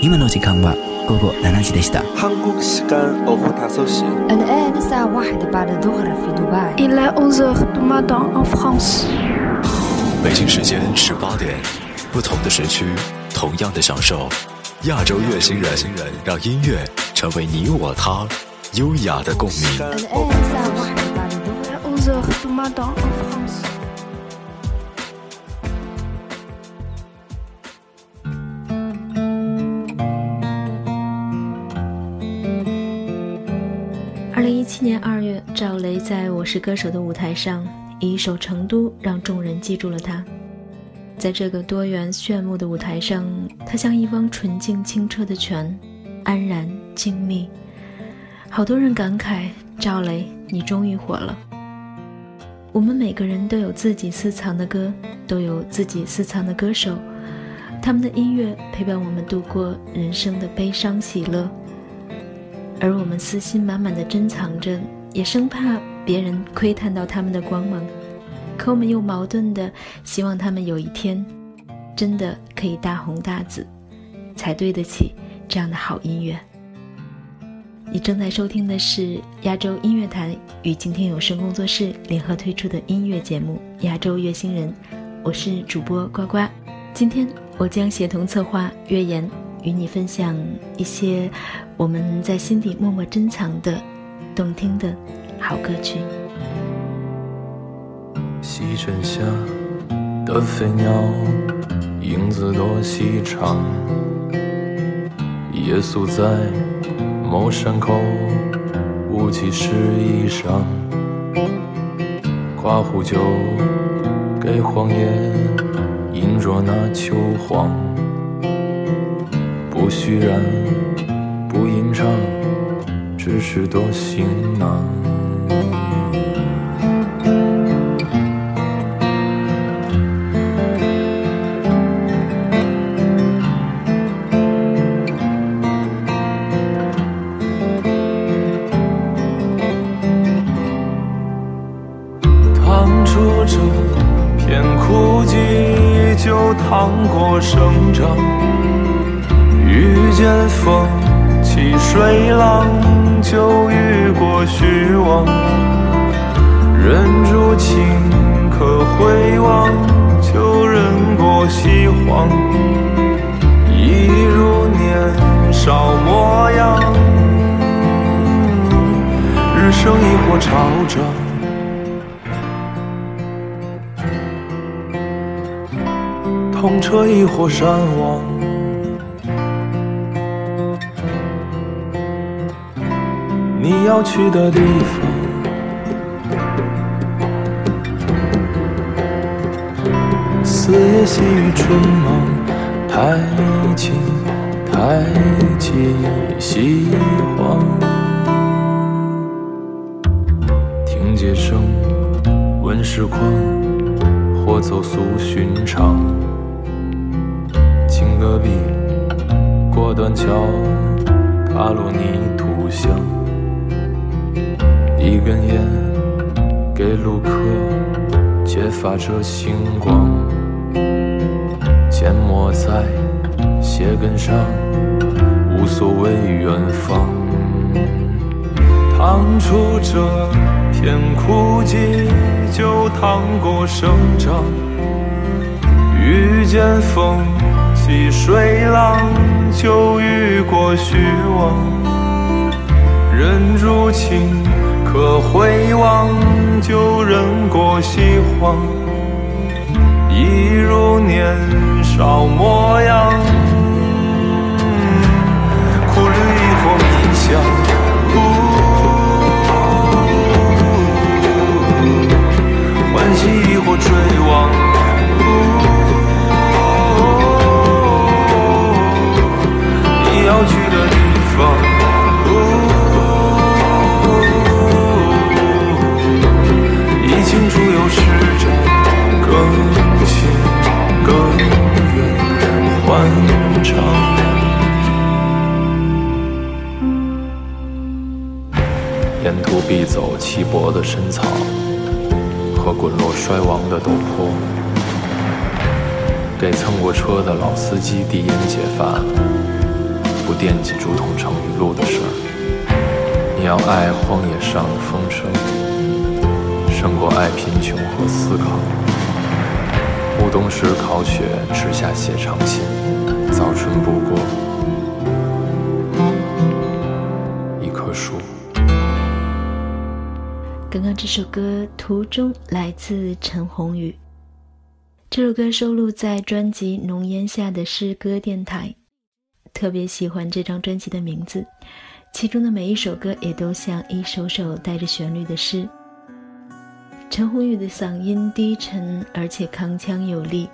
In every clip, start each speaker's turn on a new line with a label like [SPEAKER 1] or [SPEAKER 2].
[SPEAKER 1] 今の時間は午後7時でした。
[SPEAKER 2] 한국 시간 오후 5시
[SPEAKER 3] الآن الساعة واحدة بعد الظهر في دبي
[SPEAKER 4] Il est 11h du matin en France.
[SPEAKER 5] 北京时间十八点，不同的时区，同样的享受。亚洲乐星人，让音乐成为你我他优雅的共鸣。
[SPEAKER 6] 七年二月，赵雷在我是歌手的舞台上，以一首《成都》让众人记住了他。在这个多元炫目的舞台上，他像一汪纯净清澈的泉，安然静谧。好多人感慨：赵雷，你终于火了。我们每个人都有自己私藏的歌，都有自己私藏的歌手，他们的音乐陪伴我们度过人生的悲伤喜乐。而我们私心满满的珍藏着，也生怕别人窥探到他们的光芒，可我们又矛盾的希望他们有一天真的可以大红大紫，才对得起这样的好音乐。你正在收听的是亚洲音乐台与今天有声工作室联合推出的音乐节目《亚洲乐星人》，我是主播呱呱。今天我将协同策划月言，与你分享一些我们在心底默默珍藏的动听的好歌曲。
[SPEAKER 7] 西沉下的飞鸟，影子多细长。夜宿在某山口，雾气湿衣裳。刮胡酒给荒野，饮着那秋黄。不虚然，不吟唱，只是多行囊。水浪，就遇过虚妄。忍住情可回望，就忍过西荒。一如年少模样，日升亦或潮涨。痛彻一火山亡。你要去的地方，四野细雨春忙，太清太气西荒。听街声，问时况，或走俗寻常。经戈壁，过断桥，踏入泥土香。一根烟，给路客揭发着星光。缄默在鞋跟上，无所谓远方。趟出这片枯寂，就趟过生长。遇见风起水浪，就遇过虚妄。忍住情可回望，旧人过西荒。一如年少模样，记竹筒盛雨露的事儿。你要爱荒野上的风声，胜过爱贫穷和思考。暮冬时烤雪，池下写长信，早春不过一棵树。
[SPEAKER 6] 刚刚这首歌《途中》来自陈鸿宇。这首歌收录在专辑《浓烟下的诗歌电台》，特别喜欢这张专辑的名字，其中的每一首歌也都像一首首带着旋律的诗。陈鸿宇的嗓音低沉而且铿锵有力，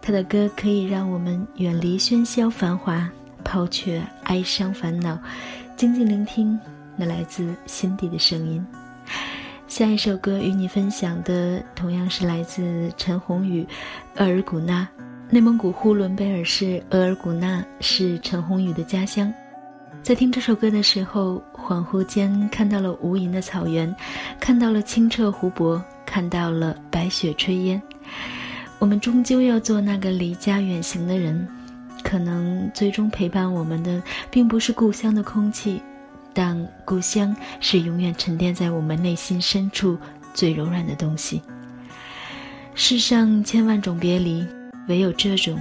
[SPEAKER 6] 他的歌可以让我们远离喧嚣繁华，抛却哀伤烦恼，静静聆听那来自心底的声音。下一首歌与你分享的同样是来自陈鸿宇，《额尔古纳》。内蒙古呼伦贝尔市额尔古纳是陈鸿宇的家乡。在听这首歌的时候，恍惚间看到了无垠的草原，看到了清澈湖泊，看到了白雪炊烟。我们终究要做那个离家远行的人，可能最终陪伴我们的，并不是故乡的空气。但故乡是永远沉淀在我们内心深处最柔软的东西。世上千万种别离，唯有这种，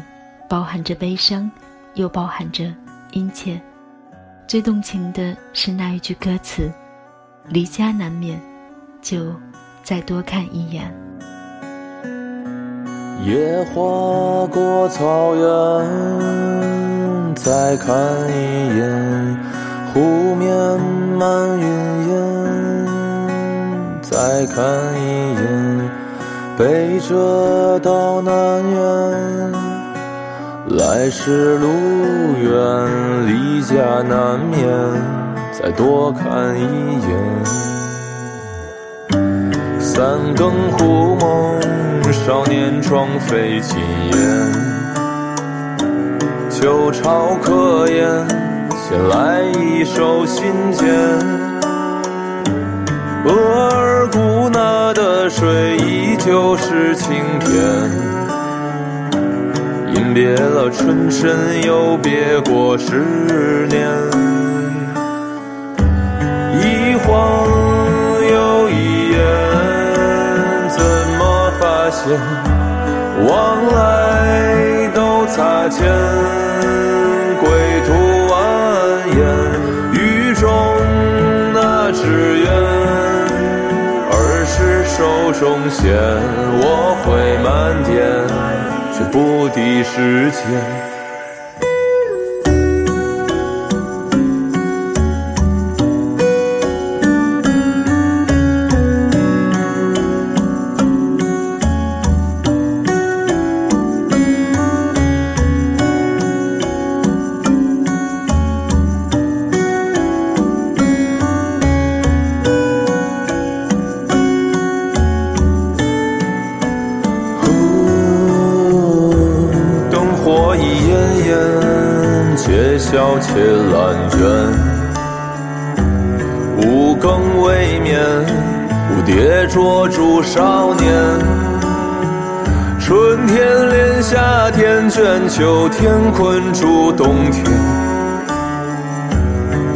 [SPEAKER 6] 包含着悲伤，又包含着殷切。最动情的是那一句歌词：“离家难免，就再多看一眼。”
[SPEAKER 7] 野花过草原，再看一眼。湖面漫云烟，再看一眼，背着到南辕。来时路远，离家难免，再多看一眼。三更忽梦，少年窗飞金烟，旧巢客言。先来一首信笺，额尔古纳的水依旧是清甜。饮别了春深，又别过十年，一晃又一眼，怎么发现往来都擦肩？归途中线，我会漫天，却不敌时间。且笑且懒倦，五更未眠，蝴蝶捉住少年。春天恋夏天卷，秋天困住冬天。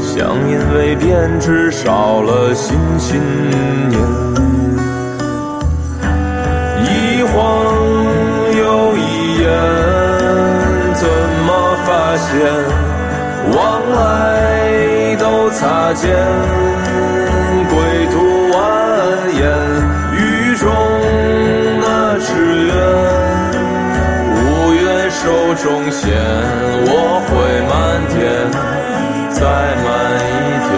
[SPEAKER 7] 想因为变只少了新信念，一晃又一眼，线？往来都擦肩，归途蜿蜒，雨中那纸鸢，五月手中线，我会漫天，再漫一天。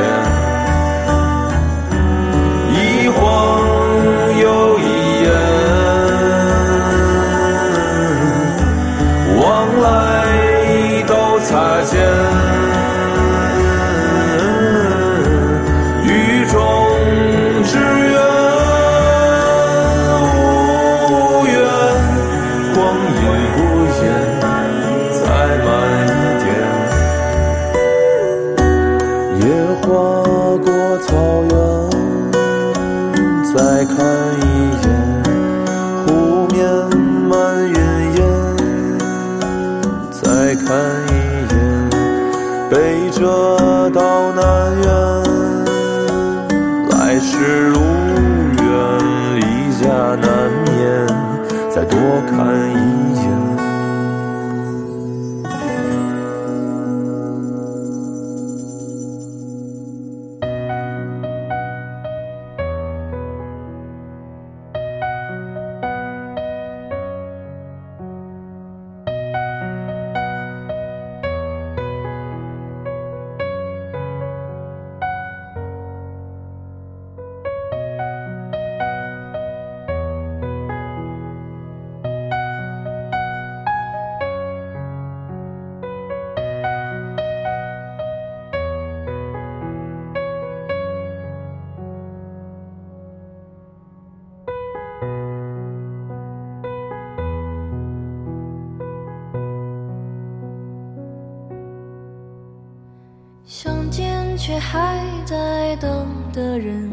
[SPEAKER 8] 相见却还在等的人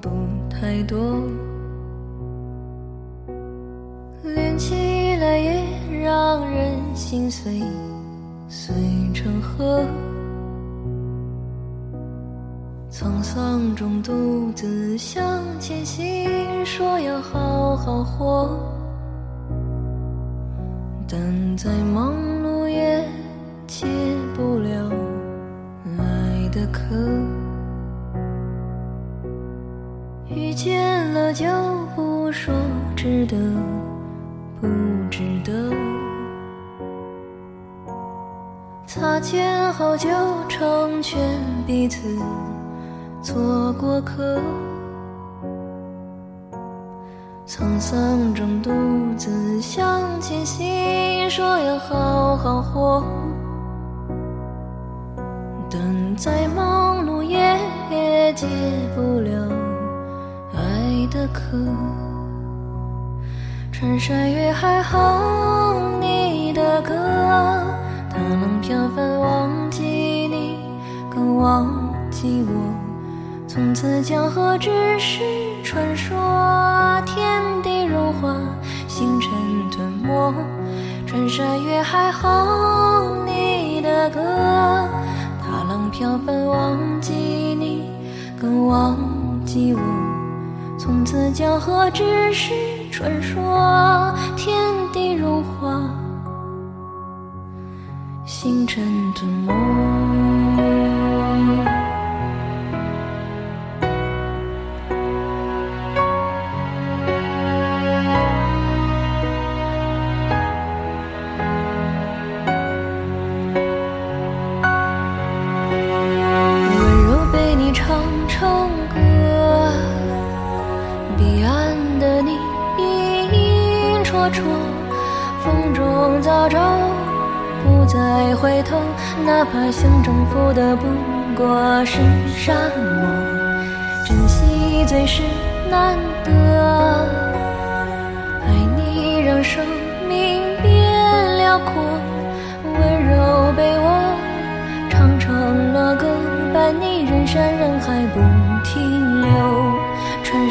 [SPEAKER 8] 不太多，连起来也让人心碎，碎成河。沧桑中独自向前行，说要好好活，但再忙碌也解不了。的渴，遇见了就不说值得不值得，擦肩后就成全彼此做过客，沧桑中独自向前行，说要好好活。再忙碌也解不了爱的渴。穿山越海哼你的歌，它能飘帆忘记你，更忘记我。从此江河只是传说，天地融化，星辰吞没。穿山越海哼你的歌。踏浪飘帆，忘记你，更忘记我。从此江河只是传说，天地如画，星辰吞没。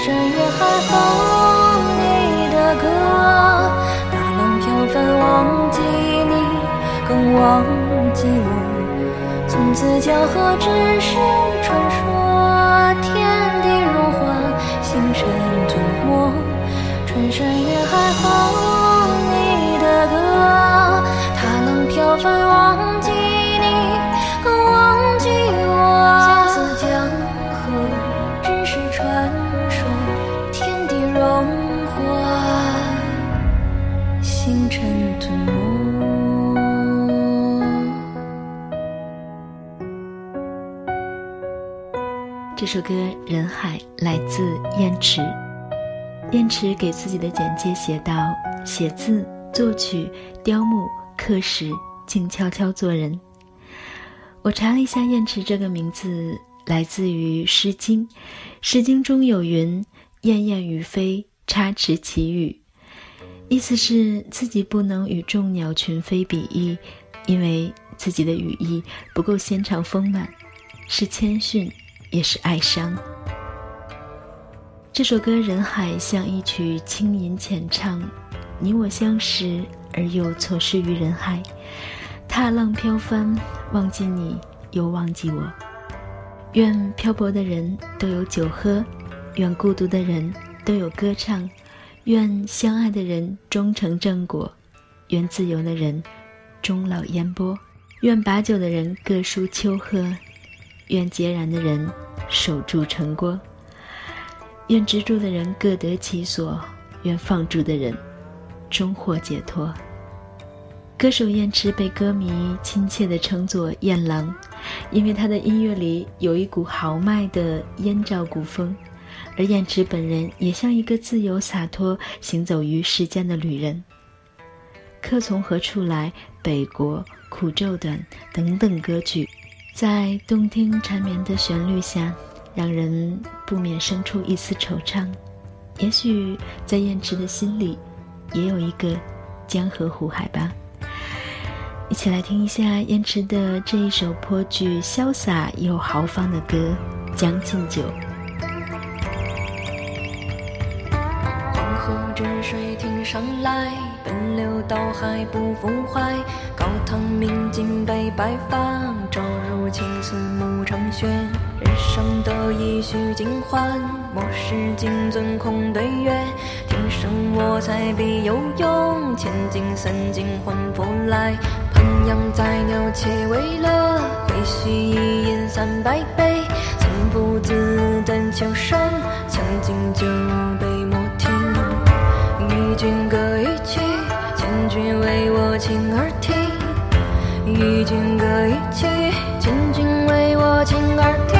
[SPEAKER 8] 山越海哼你的歌，大浪飘帆忘记你，更忘记我。从此江河只是传说，天地融化，星辰吞没。穿山越海哼你的歌，大浪飘帆忘
[SPEAKER 6] 这首歌《人海》来自燕池。燕池给自己的简介写道：写字、作曲、雕木、刻石，静悄悄做人。我查了一下，燕池这个名字来自于《诗经》，《诗经》中有云：“燕燕于飞，插翅其羽。”意思是自己不能与众鸟群飞比翼，因为自己的羽翼不够纤长丰满，是谦逊，也是哀伤。这首歌《人海》像一曲轻吟浅唱，你我相识而又错失于人海，踏浪飘帆，忘记你又忘记我。愿漂泊的人都有酒喝，愿孤独的人都有歌唱，愿相爱的人终成正果，愿自由的人终老烟波，愿把酒的人各抒秋喝，愿孑然的人守住成果，愿执着的人各得其所，愿放逐的人终获解脱。歌手燕池被歌迷亲切地称作“燕郎”，因为他的音乐里有一股豪迈的燕赵古风，而燕池本人也像一个自由洒脱、行走于世间的旅人。客从何处来？北国苦昼短等等歌曲，在动听缠绵的旋律下，让人不免生出一丝惆怅。也许在燕池的心里，也有一个江河湖海吧。一起来听一下燕池的这一首颇具潇洒又豪放的歌《将进酒》。
[SPEAKER 8] 黄河之水天上来，奔流到海不复还。高堂明镜悲白发，朝如青丝暮成雪。人生得意须尽欢，莫使金樽空对月。天生我材必有用，千金散尽还复来。烹羊宰牛且为乐，会须一饮三百杯。曾不自丹丘生，将进酒，与君歌一曲，千君为我倾耳听。与君歌一曲，千君为我倾耳听。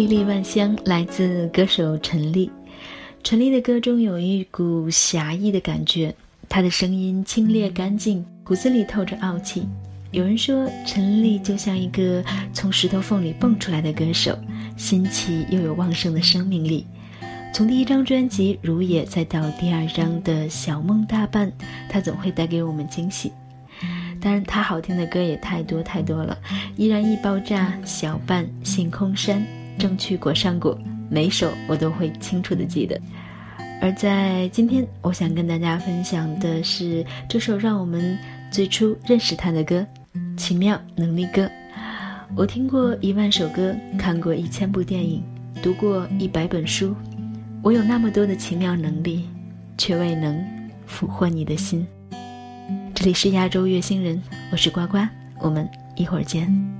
[SPEAKER 8] 一。
[SPEAKER 6] 粒万香来自歌手陈粒。陈粒的歌中有一股侠义的感觉，她的声音清冽干净，骨子里透着傲气。有人说，陈粒就像一个从石头缝里蹦出来的歌手，新奇又有旺盛的生命力。从第一张专辑《如也》再到第二张的《小梦大半》，她总会带给我们惊喜。当然，她好听的歌也太多太多了，依然易爆炸、小半、星空山、正去果上果，每首我都会清楚的记得。而在今天，我想跟大家分享的是这首让我们最初认识他的歌《奇妙能力歌》。我听过一万首歌，看过一千部电影，读过一百本书，我有那么多的奇妙能力，却未能俘获你的心。这里是亚洲月星人，我是呱呱，我们一会儿见。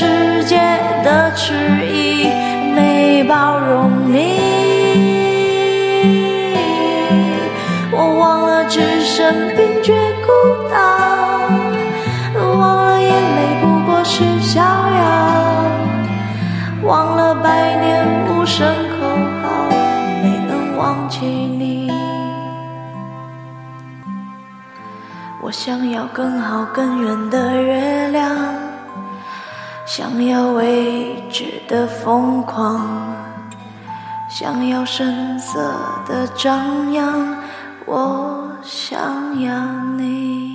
[SPEAKER 9] 世界的迟疑，没包容你。我忘了置身冰绝孤岛，忘了眼泪不过是逍遥，忘了百年无声口号，没能忘记你。我想要更好更远的月亮，想要未知的疯狂，想要声色的张扬，我想要你。